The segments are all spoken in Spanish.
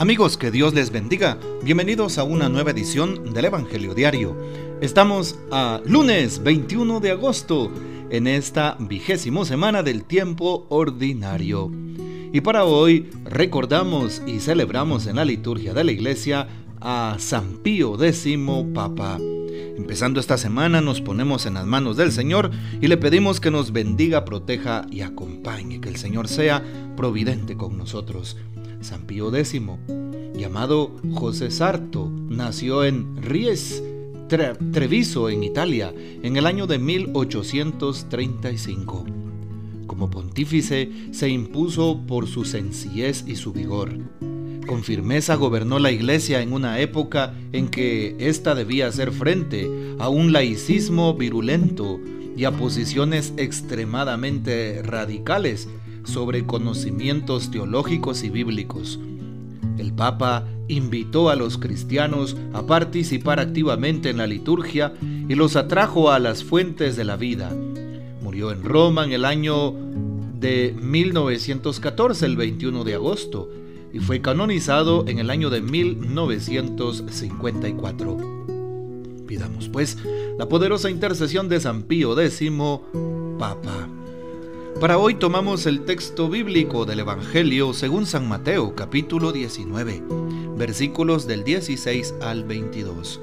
Amigos, que Dios les bendiga. Bienvenidos a una nueva edición del Evangelio Diario. Estamos a lunes 21 de agosto, en esta vigésimo semana del tiempo ordinario. Y para hoy recordamos y celebramos en la liturgia de la iglesia a San Pío X Papa. Empezando esta semana nos ponemos en las manos del Señor y le pedimos que nos bendiga, proteja y acompañe, que el Señor sea providente con nosotros. San Pío X, llamado José Sarto, nació en Ries, Treviso, en Italia, en el año de 1835. Como pontífice se impuso por su sencillez y su vigor. Con firmeza gobernó la iglesia en una época en que ésta debía hacer frente a un laicismo virulento y a posiciones extremadamente radicales sobre conocimientos teológicos y bíblicos. El Papa invitó a los cristianos a participar activamente en la liturgia y los atrajo a las fuentes de la vida. Murió en Roma en el año de 1914, el 21 de agosto, y fue canonizado en el año de 1954. Pidamos pues la poderosa intercesión de San Pío X, Papa. Para hoy tomamos el texto bíblico del Evangelio según San Mateo capítulo 19, versículos del 16 al 22.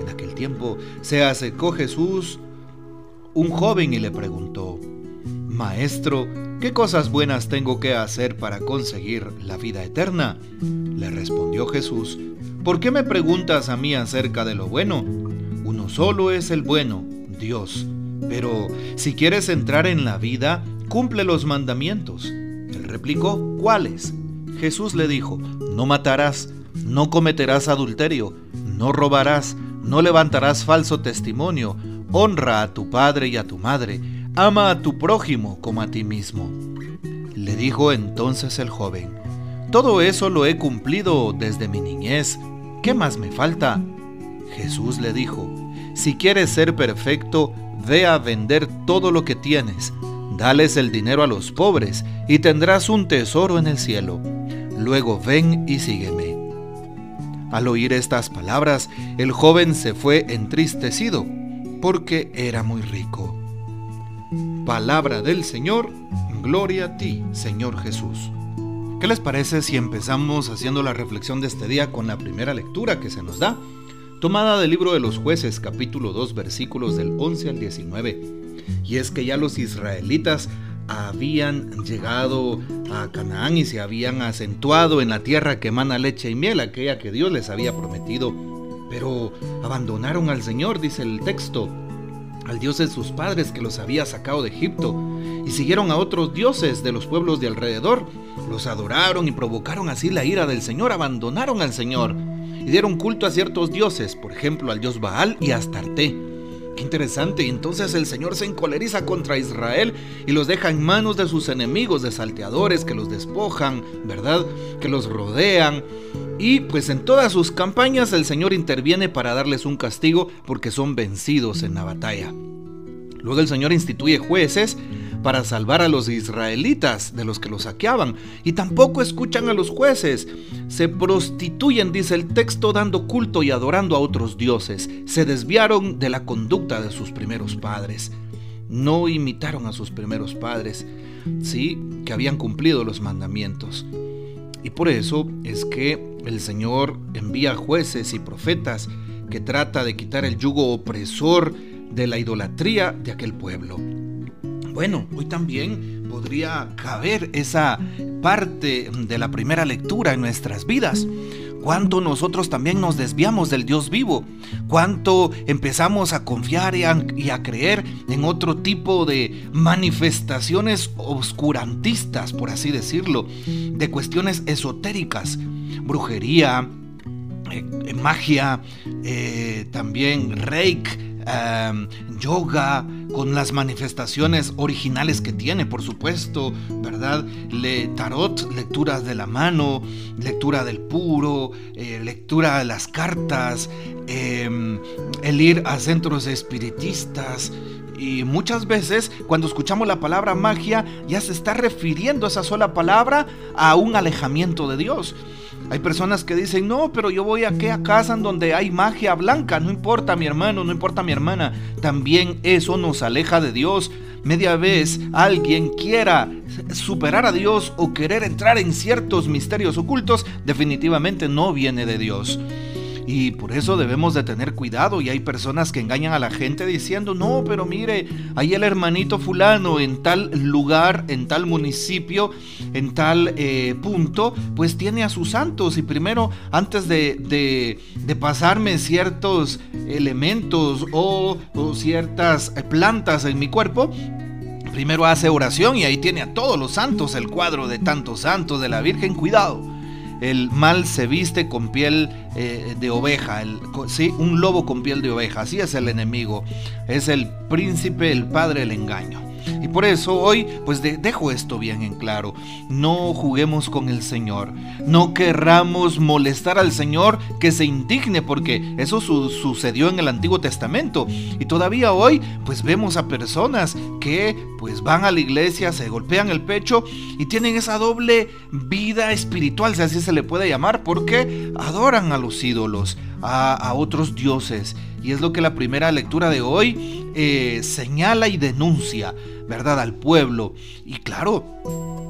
En aquel tiempo se acercó Jesús un joven y le preguntó, Maestro, ¿qué cosas buenas tengo que hacer para conseguir la vida eterna? Le respondió Jesús, ¿por qué me preguntas a mí acerca de lo bueno? Uno solo es el bueno, Dios. Pero si quieres entrar en la vida, cumple los mandamientos. Él replicó, ¿cuáles? Jesús le dijo, no matarás, no cometerás adulterio, no robarás, no levantarás falso testimonio, honra a tu padre y a tu madre, ama a tu prójimo como a ti mismo. Le dijo entonces el joven, todo eso lo he cumplido desde mi niñez, ¿qué más me falta? Jesús le dijo, si quieres ser perfecto, ve a vender todo lo que tienes Dales el dinero a los pobres y tendrás un tesoro en el cielo. Luego ven y sígueme. Al oír estas palabras, el joven se fue entristecido, porque era muy rico. Palabra del Señor, gloria a ti, Señor Jesús. ¿Qué les parece si empezamos haciendo la reflexión de este día con la primera lectura que se nos da? Tomada del libro de los jueces, capítulo 2, versículos del 11 al 19 y es que ya los israelitas habían llegado a Canaán y se habían acentuado en la tierra que emana leche y miel, aquella que Dios les había prometido. Pero abandonaron al Señor, dice el texto, al Dios de sus padres que los había sacado de Egipto, y siguieron a otros dioses de los pueblos de alrededor, los adoraron y provocaron así la ira del Señor, abandonaron al Señor y dieron culto a ciertos dioses, por ejemplo al dios Baal y a Astarte. Qué interesante. Y entonces el Señor se encoleriza contra Israel y los deja en manos de sus enemigos, de salteadores que los despojan, ¿verdad? Que los rodean. Y pues en todas sus campañas el Señor interviene para darles un castigo porque son vencidos en la batalla. Luego el Señor instituye jueces para salvar a los israelitas de los que los saqueaban. Y tampoco escuchan a los jueces. Se prostituyen, dice el texto, dando culto y adorando a otros dioses. Se desviaron de la conducta de sus primeros padres. No imitaron a sus primeros padres, sí, que habían cumplido los mandamientos. Y por eso es que el Señor envía jueces y profetas que trata de quitar el yugo opresor de la idolatría de aquel pueblo. Bueno, hoy también podría caber esa parte de la primera lectura en nuestras vidas. Cuánto nosotros también nos desviamos del Dios vivo. Cuánto empezamos a confiar y a, creer en otro tipo de manifestaciones obscurantistas, por así decirlo, de cuestiones esotéricas, brujería, eh, magia, eh, también reiki Em, yoga, con las manifestaciones originales que tiene, por supuesto, ¿verdad? Le, tarot, lecturas de la mano, lectura del puro, eh, lectura de las cartas, em, el ir a centros espiritistas. Y muchas veces cuando escuchamos la palabra magia ya se está refiriendo esa sola palabra a un alejamiento de Dios Hay personas que dicen, no, pero yo voy a aquella casa en donde hay magia blanca, no importa mi hermano, no importa mi hermana. También eso nos aleja de Dios. Media vez alguien quiera superar a Dios o querer entrar en ciertos misterios ocultos, definitivamente no viene de Dios. Y por eso debemos de tener cuidado y hay personas que engañan a la gente diciendo, no, pero mire, ahí el hermanito fulano en tal lugar, en tal municipio, en tal eh, punto, pues tiene a sus santos y primero, antes de, pasarme ciertos elementos o, o ciertas plantas en mi cuerpo, primero hace oración y ahí tiene a todos los santos, el cuadro de tantos santos de la Virgen, cuidado el mal se viste con piel eh, de oveja, el, ¿sí? un lobo con piel de oveja, así es el enemigo, es el príncipe, el padre del engaño. Y por eso hoy pues dejo esto bien en claro. No juguemos con el Señor. No querramos molestar al Señor que se indigne porque eso sucedió en el Antiguo Testamento. Y todavía hoy pues vemos a personas que pues van a la iglesia, se golpean el pecho y tienen esa doble vida espiritual, si así se le puede llamar, porque adoran a los ídolos, a otros dioses. Y es lo que la primera lectura de hoy eh, señala y denuncia, ¿verdad?, al pueblo. Y claro,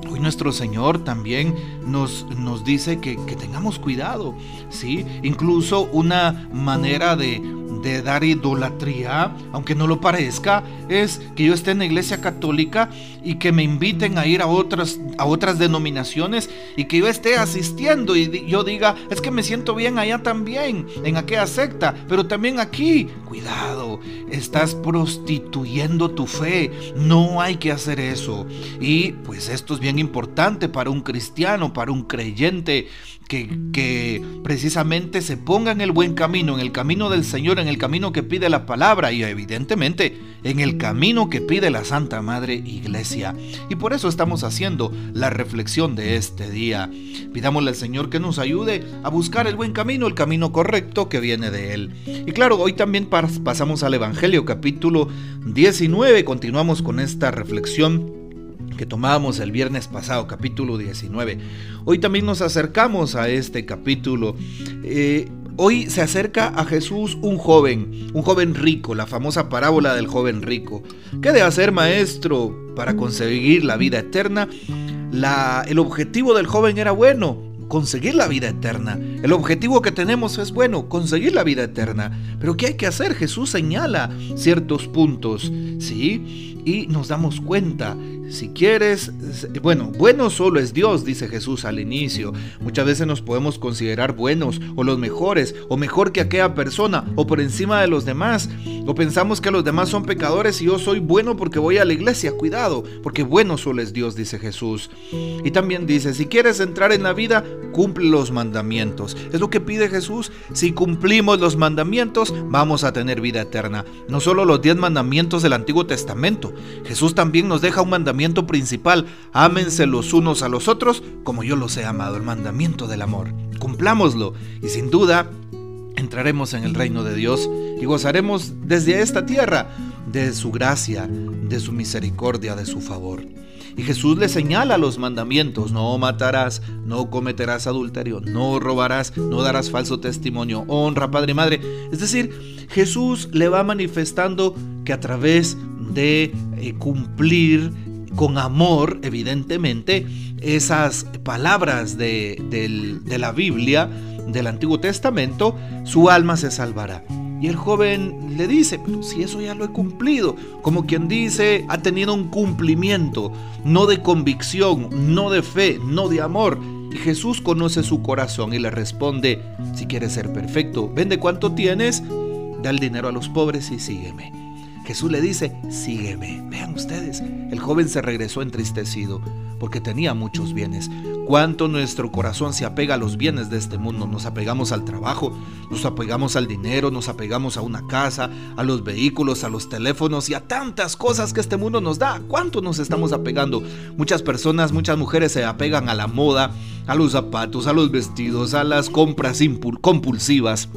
hoy nuestro Señor también nos, nos dice que, que tengamos cuidado, ¿sí? Incluso una manera de, de dar idolatría, aunque no lo parezca, es que yo esté en la iglesia católica y que me inviten a ir a otras, a otras denominaciones y que yo esté asistiendo y yo diga, es que me siento bien allá también, en aquella secta, pero también aquí, cuidado, estás prostituyendo tu fe, no hay que hacer eso. Y pues esto es bien importante para un cristiano, para un creyente que, precisamente se ponga en el buen camino, en el camino del Señor, en el camino que pide la palabra y evidentemente en el camino que pide la Santa Madre Iglesia. Y por eso estamos haciendo la reflexión de este día. Pidámosle al Señor que nos ayude a buscar el buen camino, el camino correcto que viene de Él. Y claro, hoy también pasamos al Evangelio capítulo 19, continuamos con esta reflexión que tomábamos el viernes pasado, capítulo 19. Hoy también nos acercamos a este capítulo. Eh, hoy se acerca a Jesús un joven, un joven rico, la famosa parábola del joven rico. ¿Qué debe hacer maestro para conseguir la vida eterna? La, el objetivo del joven era bueno, conseguir la vida eterna. El objetivo que tenemos es, bueno, conseguir la vida eterna. Pero ¿qué hay que hacer? Jesús señala ciertos puntos, ¿sí? Y nos damos cuenta si quieres, bueno, bueno solo es Dios, dice Jesús al inicio. Muchas veces nos podemos considerar buenos o los mejores o mejor que aquella persona o por encima de los demás. O pensamos que los demás son pecadores y yo soy bueno porque voy a la iglesia. Cuidado, porque bueno solo es Dios, dice Jesús. Y también dice, si quieres entrar en la vida, cumple los mandamientos. Es lo que pide Jesús. Si cumplimos los mandamientos, vamos a tener vida eterna. No solo los diez mandamientos del Antiguo Testamento. Jesús también nos deja un mandamiento principal, ámense los unos a los otros como yo los he amado, el mandamiento del amor. Cumplámoslo y sin duda entraremos en el reino de Dios y gozaremos desde esta tierra de su gracia, de su misericordia, de su favor. Y Jesús le señala los mandamientos, no matarás, no cometerás adulterio, no robarás, no darás falso testimonio, honra padre y madre. Es decir, Jesús le va manifestando que a través de eh, cumplir con amor, evidentemente, esas palabras de, la Biblia, del Antiguo Testamento, su alma se salvará. Y el joven le dice, pero si eso ya lo he cumplido, como quien dice, ha tenido un cumplimiento, no de convicción, no de fe, no de amor. Y Jesús conoce su corazón y le responde, si quieres ser perfecto, vende cuánto tienes, da el dinero a los pobres y sígueme. Jesús le dice, sígueme. Vean ustedes, el joven se regresó entristecido porque tenía muchos bienes. Cuánto nuestro corazón se apega a los bienes de este mundo. Nos apegamos al trabajo, nos apegamos al dinero, nos apegamos a una casa, a los vehículos, a los teléfonos y a tantas cosas que este mundo nos da. ¿Cuánto nos estamos apegando? Muchas personas, muchas mujeres se apegan a la moda, a los zapatos, a los vestidos, a las compras compulsivas.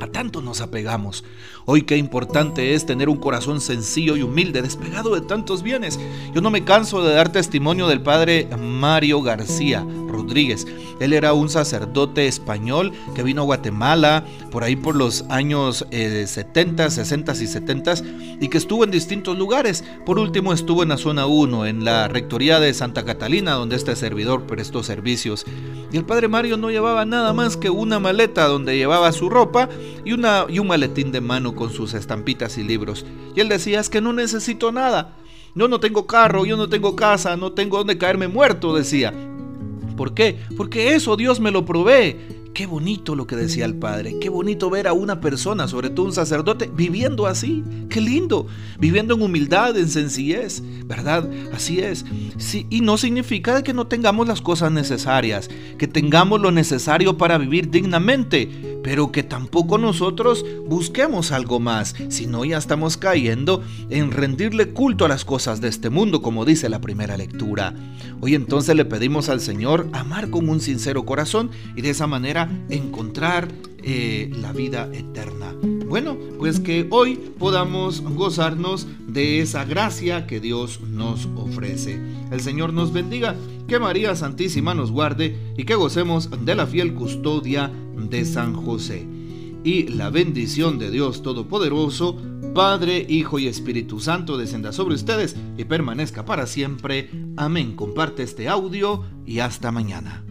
A tanto nos apegamos. Hoy qué importante es tener un corazón sencillo y humilde, despegado de tantos bienes. Yo no me canso de dar testimonio del padre Mario García Rodríguez. Él era un sacerdote español que vino a Guatemala por ahí por los años 70, eh, 60 y 70 y que estuvo en distintos lugares. Por último estuvo en la zona 1, en la rectoría de Santa Catalina, donde este servidor prestó servicios. Y el padre Mario no llevaba nada más que una maleta donde llevaba su ropa y, una, y un maletín de mano con sus estampitas y libros. Y él decía, es que no necesito nada. Yo no tengo carro, yo no tengo casa, no tengo donde caerme muerto, decía. ¿Por qué? Porque eso Dios me lo provee. Qué bonito lo que decía el padre, qué bonito ver a una persona, sobre todo un sacerdote, viviendo así, qué lindo, viviendo en humildad, en sencillez, ¿verdad? Así es. Sí, y no significa que no tengamos las cosas necesarias, que tengamos lo necesario para vivir dignamente, pero que tampoco nosotros busquemos algo más, sino ya estamos cayendo en rendirle culto a las cosas de este mundo, como dice la primera lectura. Hoy entonces le pedimos al Señor amar con un sincero corazón y de esa manera encontrar eh, la vida eterna. Bueno, pues que hoy podamos gozarnos de esa gracia que Dios nos ofrece. El Señor nos bendiga, que María Santísima nos guarde y que gocemos de la fiel custodia de San José. Y la bendición de Dios Todopoderoso, Padre, Hijo y Espíritu Santo descenda sobre ustedes y permanezca para siempre. Amén. Comparte este audio y hasta mañana.